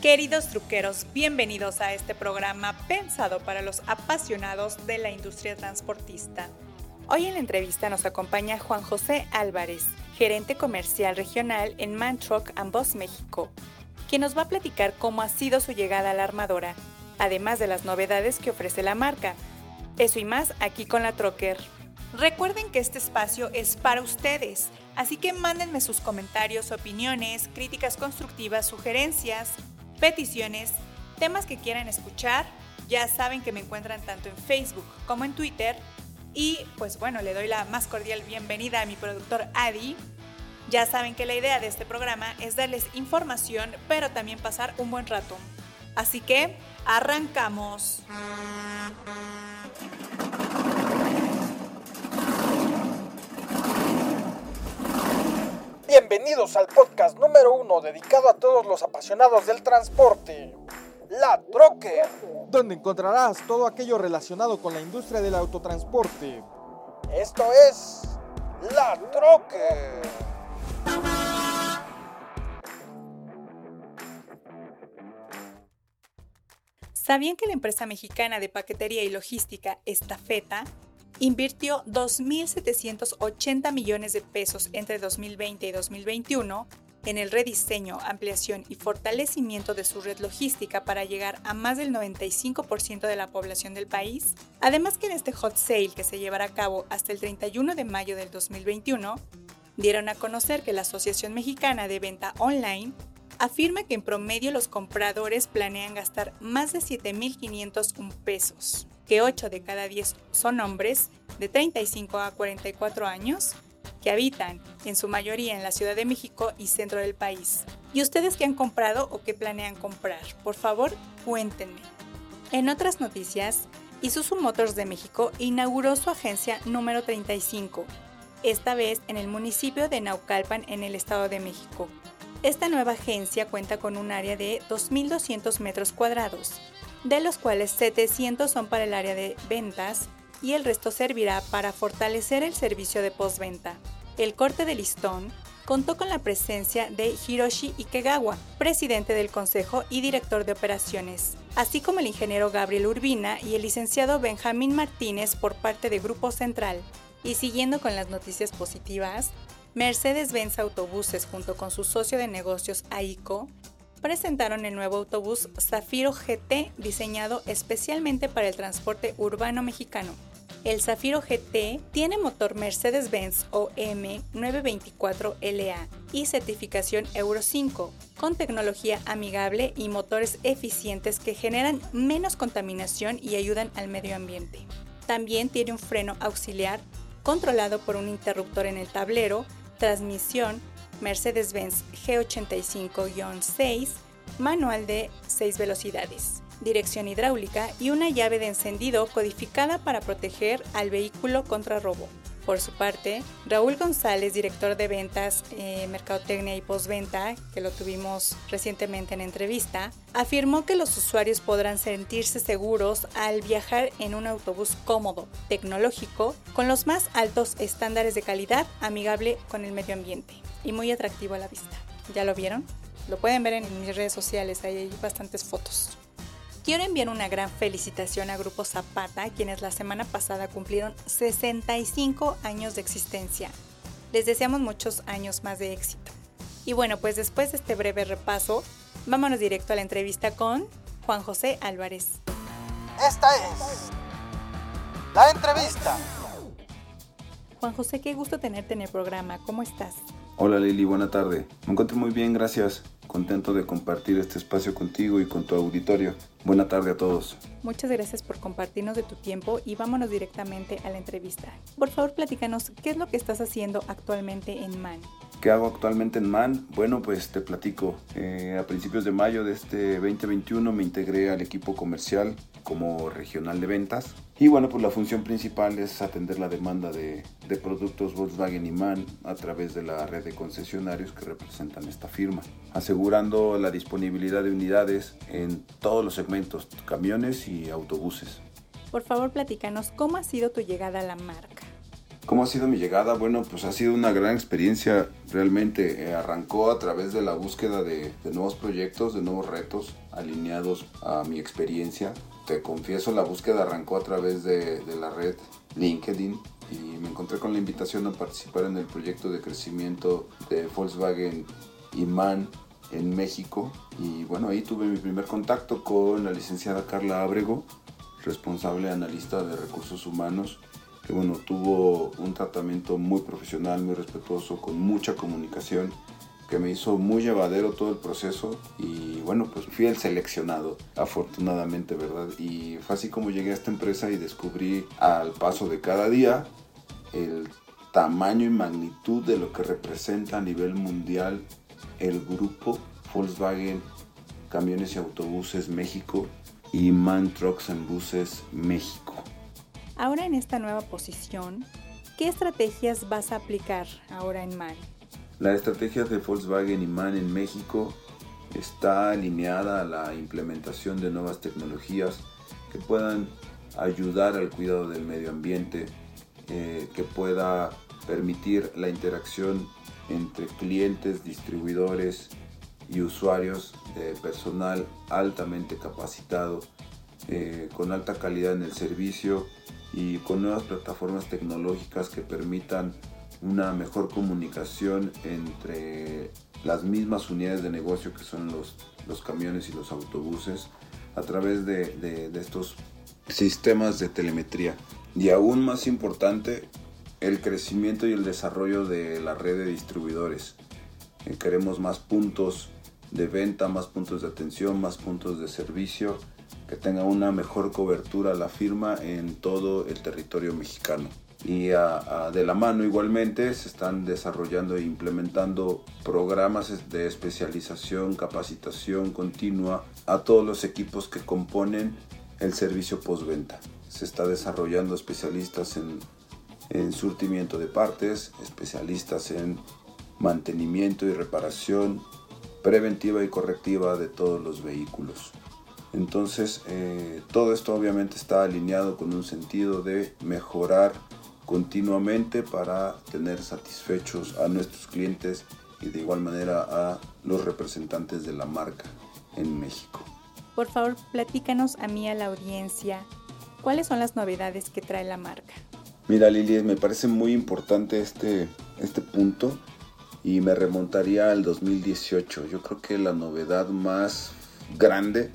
Queridos truqueros, bienvenidos a este programa pensado para los apasionados de la industria transportista. Hoy en la entrevista nos acompaña Juan José Álvarez, gerente comercial regional en Mantrock Ambos México, quien nos va a platicar cómo ha sido su llegada a la armadora, además de las novedades que ofrece la marca. Eso y más aquí con la Trocker. Recuerden que este espacio es para ustedes, así que mándenme sus comentarios, opiniones, críticas constructivas, sugerencias, peticiones, temas que quieran escuchar. Ya saben que me encuentran tanto en Facebook como en Twitter. Y pues bueno, le doy la más cordial bienvenida a mi productor Adi. Ya saben que la idea de este programa es darles información, pero también pasar un buen rato. Así que, arrancamos. Bienvenidos al podcast número uno dedicado a todos los apasionados del transporte, La Troque, donde encontrarás todo aquello relacionado con la industria del autotransporte. Esto es La Troque. ¿Sabían que la empresa mexicana de paquetería y logística Estafeta invirtió 2.780 millones de pesos entre 2020 y 2021 en el rediseño, ampliación y fortalecimiento de su red logística para llegar a más del 95% de la población del país. Además que en este hot sale que se llevará a cabo hasta el 31 de mayo del 2021, dieron a conocer que la Asociación Mexicana de Venta Online afirma que en promedio los compradores planean gastar más de 7.501 pesos que 8 de cada 10 son hombres de 35 a 44 años que habitan en su mayoría en la Ciudad de México y centro del país. ¿Y ustedes qué han comprado o qué planean comprar? Por favor, cuéntenme. En otras noticias, Isuzu Motors de México inauguró su agencia número 35, esta vez en el municipio de Naucalpan en el Estado de México. Esta nueva agencia cuenta con un área de 2.200 metros cuadrados, de los cuales 700 son para el área de ventas y el resto servirá para fortalecer el servicio de postventa. El corte de listón contó con la presencia de Hiroshi Ikegawa, presidente del consejo y director de operaciones, así como el ingeniero Gabriel Urbina y el licenciado Benjamín Martínez por parte de Grupo Central. Y siguiendo con las noticias positivas, Mercedes-Benz Autobuses junto con su socio de negocios AICO presentaron el nuevo autobús Zafiro GT diseñado especialmente para el transporte urbano mexicano. El Zafiro GT tiene motor Mercedes-Benz OM 924LA y certificación Euro 5, con tecnología amigable y motores eficientes que generan menos contaminación y ayudan al medio ambiente. También tiene un freno auxiliar controlado por un interruptor en el tablero, transmisión Mercedes-Benz G85-6, manual de 6 velocidades, dirección hidráulica y una llave de encendido codificada para proteger al vehículo contra robo. Por su parte, Raúl González, director de ventas, eh, mercadotecnia y postventa, que lo tuvimos recientemente en entrevista, afirmó que los usuarios podrán sentirse seguros al viajar en un autobús cómodo, tecnológico, con los más altos estándares de calidad, amigable con el medio ambiente y muy atractivo a la vista. ¿Ya lo vieron? Lo pueden ver en mis redes sociales, ahí hay bastantes fotos. Quiero enviar una gran felicitación a Grupo Zapata, quienes la semana pasada cumplieron 65 años de existencia. Les deseamos muchos años más de éxito. Y bueno, pues después de este breve repaso, vámonos directo a la entrevista con Juan José Álvarez. Esta es la entrevista. Juan José, qué gusto tenerte en el programa. ¿Cómo estás? Hola Lili, buena tarde. Me encuentro muy bien, gracias. Contento de compartir este espacio contigo y con tu auditorio. Buena tarde a todos. Muchas gracias por compartirnos de tu tiempo y vámonos directamente a la entrevista. Por favor, platícanos, ¿qué es lo que estás haciendo actualmente en MAN? ¿Qué hago actualmente en MAN? Bueno, pues te platico. Eh, a principios de mayo de este 2021 me integré al equipo comercial como regional de ventas. Y bueno, pues la función principal es atender la demanda de, de, productos Volkswagen y MAN a través de la red de concesionarios que representan esta firma, asegurando la disponibilidad de unidades en todos los segmentos, camiones y autobuses. Por favor, platícanos cómo ha sido tu llegada a la marca. ¿Cómo ha sido mi llegada? Bueno, pues ha sido una gran experiencia. Realmente eh, arrancó a través de la búsqueda de, nuevos proyectos, de nuevos retos alineados a mi experiencia. Te confieso, la búsqueda arrancó a través de, de la red LinkedIn y me encontré con la invitación a participar en el proyecto de crecimiento de Volkswagen Iman en México. Y bueno, ahí tuve mi primer contacto con la licenciada Carla Ábrego, responsable analista de recursos humanos que bueno, tuvo un tratamiento muy profesional, muy respetuoso, con mucha comunicación, que me hizo muy llevadero todo el proceso y bueno, pues fui el seleccionado, afortunadamente, ¿verdad? Y fue así como llegué a esta empresa y descubrí al paso de cada día el tamaño y magnitud de lo que representa a nivel mundial el grupo Volkswagen Camiones y Autobuses México y Man Trucks and Buses México. Ahora en esta nueva posición, ¿qué estrategias vas a aplicar ahora en MAN? La estrategia de Volkswagen y MAN en México está alineada a la implementación de nuevas tecnologías que puedan ayudar al cuidado del medio ambiente, eh, que pueda permitir la interacción entre clientes, distribuidores y usuarios de personal altamente capacitado, eh, con alta calidad en el servicio y con nuevas plataformas tecnológicas que permitan una mejor comunicación entre las mismas unidades de negocio que son los, los camiones y los autobuses a través de, de, estos sistemas de telemetría. Y aún más importante, el crecimiento y el desarrollo de la red de distribuidores. Eh, queremos más puntos de venta, más puntos de atención, más puntos de servicio que tenga una mejor cobertura la firma en todo el territorio mexicano. Y de la mano igualmente se están desarrollando e implementando programas de especialización, capacitación continua a todos los equipos que componen el servicio postventa. Se está desarrollando especialistas en, en surtimiento de partes, especialistas en mantenimiento y reparación preventiva y correctiva de todos los vehículos. Entonces, eh, todo esto obviamente está alineado con un sentido de mejorar continuamente para tener satisfechos a nuestros clientes y de igual manera a los representantes de la marca en México. Por favor, platícanos a mí, a la audiencia, cuáles son las novedades que trae la marca. Mira, Lili, me parece muy importante este, este punto y me remontaría al 2018. Yo creo que la novedad más grande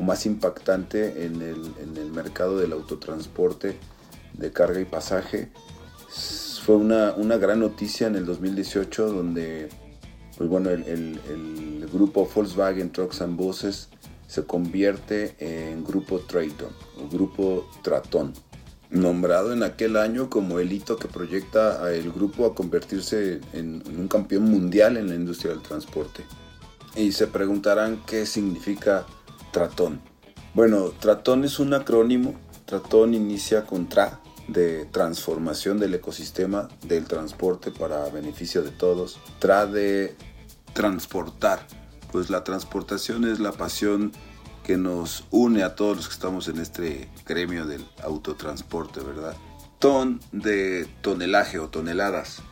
más impactante en el, mercado del autotransporte de carga y pasaje. Fue una, gran noticia en el 2018 donde pues bueno, el, grupo Volkswagen Trucks and Buses se convierte en grupo Traton, o grupo Tratón, nombrado en aquel año como el hito que proyecta al grupo a convertirse en, en un campeón mundial en la industria del transporte. Y se preguntarán qué significa Tratón. Bueno, Tratón es un acrónimo. Tratón inicia con TRA, de transformación del ecosistema del transporte para beneficio de todos. TRA de transportar. Pues la transportación es la pasión que nos une a todos los que estamos en este gremio del autotransporte, ¿verdad? Ton de tonelaje o toneladas,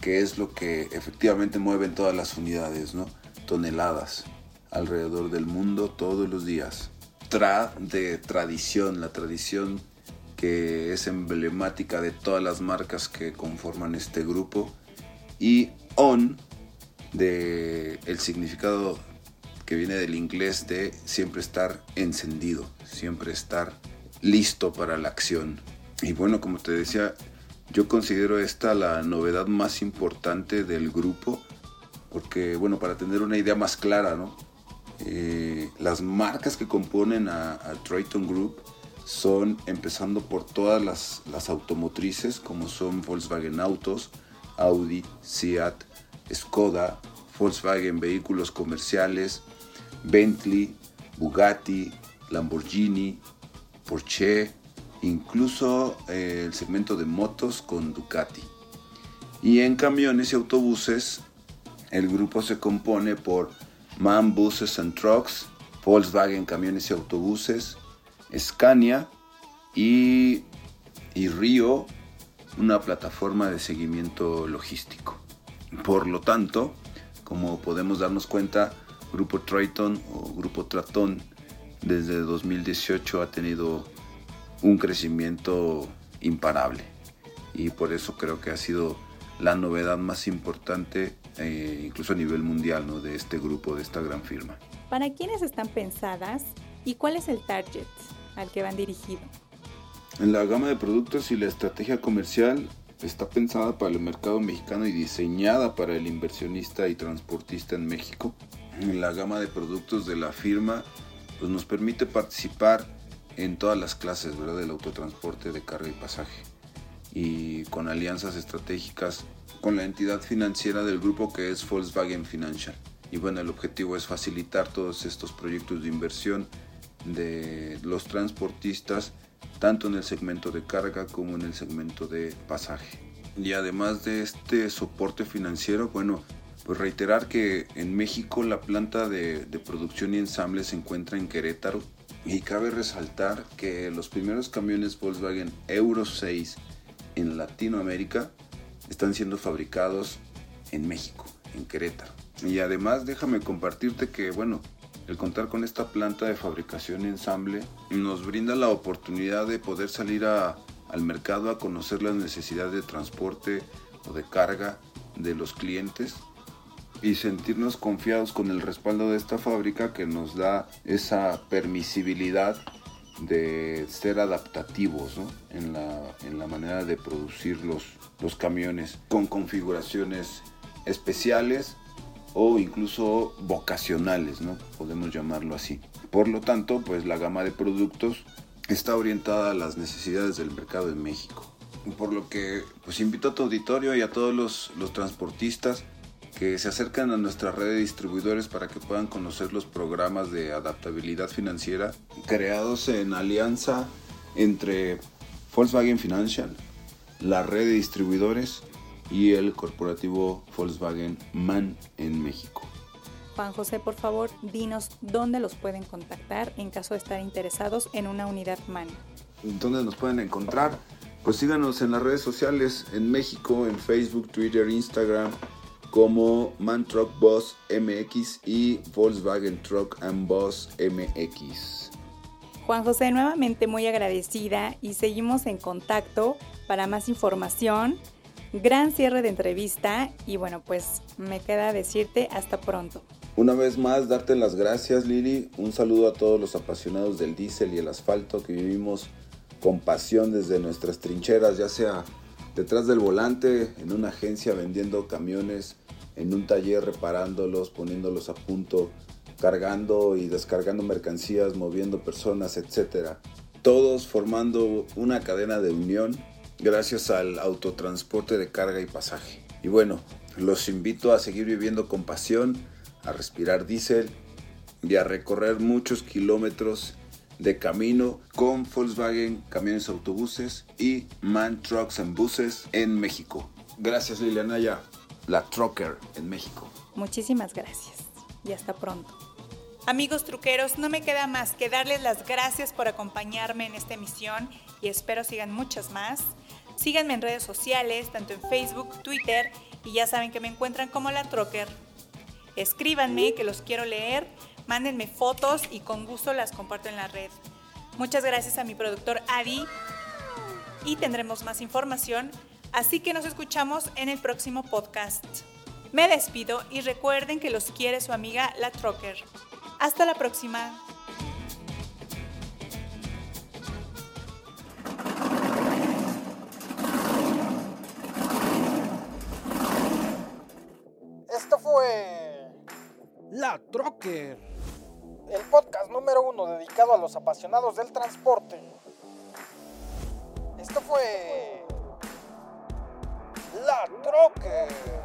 que es lo que efectivamente mueven todas las unidades, ¿no? Toneladas alrededor del mundo todos los días. Tra de tradición, la tradición que es emblemática de todas las marcas que conforman este grupo. Y on de el significado que viene del inglés de siempre estar encendido, siempre estar listo para la acción. Y bueno, como te decía, yo considero esta la novedad más importante del grupo, porque bueno, para tener una idea más clara, ¿no? Eh, las marcas que componen a, Triton Group son empezando por todas las, automotrices como son Volkswagen Autos, Audi, Seat, Skoda, Volkswagen Vehículos Comerciales, Bentley, Bugatti, Lamborghini, Porsche, incluso eh, el segmento de motos con Ducati. Y en camiones y autobuses el grupo se compone por MAN Buses and Trucks, Volkswagen Camiones y Autobuses, Scania y, y Río una plataforma de seguimiento logístico. Por lo tanto, como podemos darnos cuenta, Grupo Triton o Grupo Tratón desde 2018 ha tenido un crecimiento imparable y por eso creo que ha sido la novedad más importante eh, incluso a nivel mundial ¿no? de este grupo, de esta gran firma. ¿Para quiénes están pensadas y cuál es el target al que van dirigidos? En la gama de productos y la estrategia comercial está pensada para el mercado mexicano y diseñada para el inversionista y transportista en México. En la gama de productos de la firma pues nos permite participar en todas las clases ¿verdad? del autotransporte de carga y pasaje y con alianzas estratégicas con la entidad financiera del grupo que es Volkswagen Financial. Y bueno, el objetivo es facilitar todos estos proyectos de inversión de los transportistas, tanto en el segmento de carga como en el segmento de pasaje. Y además de este soporte financiero, bueno, pues reiterar que en México la planta de, de producción y ensamble se encuentra en Querétaro y cabe resaltar que los primeros camiones Volkswagen Euro 6 en Latinoamérica están siendo fabricados en México, en Querétaro. Y además déjame compartirte que, bueno, el contar con esta planta de fabricación ensamble nos brinda la oportunidad de poder salir al mercado a conocer las necesidades de transporte o de carga de los clientes y sentirnos confiados con el respaldo de esta fábrica que nos da esa permisibilidad de ser adaptativos en, la, manera de producir los, los camiones con configuraciones especiales o incluso vocacionales, ¿no? Podemos llamarlo así. Por lo tanto, pues la gama de productos está orientada a las necesidades del mercado en México. Por lo que, pues invito a tu auditorio y a todos los, los transportistas que se acercan a nuestra red de distribuidores para que puedan conocer los programas de adaptabilidad financiera creados en alianza entre Volkswagen Financial, la red de distribuidores y el corporativo Volkswagen MAN en México. Juan José, por favor, dinos dónde los pueden contactar en caso de estar interesados en una unidad MAN. ¿Dónde nos pueden encontrar? Pues síganos en las redes sociales en México, en Facebook, Twitter, Instagram, como Man Truck Boss MX y Volkswagen Truck and Boss MX. Juan José, nuevamente muy agradecida y seguimos en contacto para más información. Gran cierre de entrevista y bueno, pues me queda decirte hasta pronto. Una vez más, darte las gracias Lili. Un saludo a todos los apasionados del diésel y el asfalto que vivimos con pasión desde nuestras trincheras, ya sea detrás del volante, en una agencia vendiendo camiones, en un taller reparándolos, poniéndolos a punto, cargando y descargando mercancías, moviendo personas, etc. Todos formando una cadena de unión gracias al autotransporte de carga y pasaje. Y bueno, los invito a seguir viviendo con pasión, a respirar diésel y a recorrer muchos kilómetros de camino con Volkswagen Camiones Autobuses y MAN Trucks and Buses en México. Gracias Liliana ya la Trucker en México. Muchísimas gracias y hasta pronto. Amigos truqueros, no me queda más que darles las gracias por acompañarme en esta emisión y espero sigan muchas más. Síganme en redes sociales, tanto en Facebook, Twitter y ya saben que me encuentran como la Trucker. Escríbanme que los quiero leer, mándenme fotos y con gusto las comparto en la red. Muchas gracias a mi productor Adi y tendremos más información Así que nos escuchamos en el próximo podcast. Me despido y recuerden que los quiere su amiga La Trocker. Hasta la próxima. Esto fue La Trocker, el podcast número uno dedicado a los apasionados del transporte. Esto fue La Troque.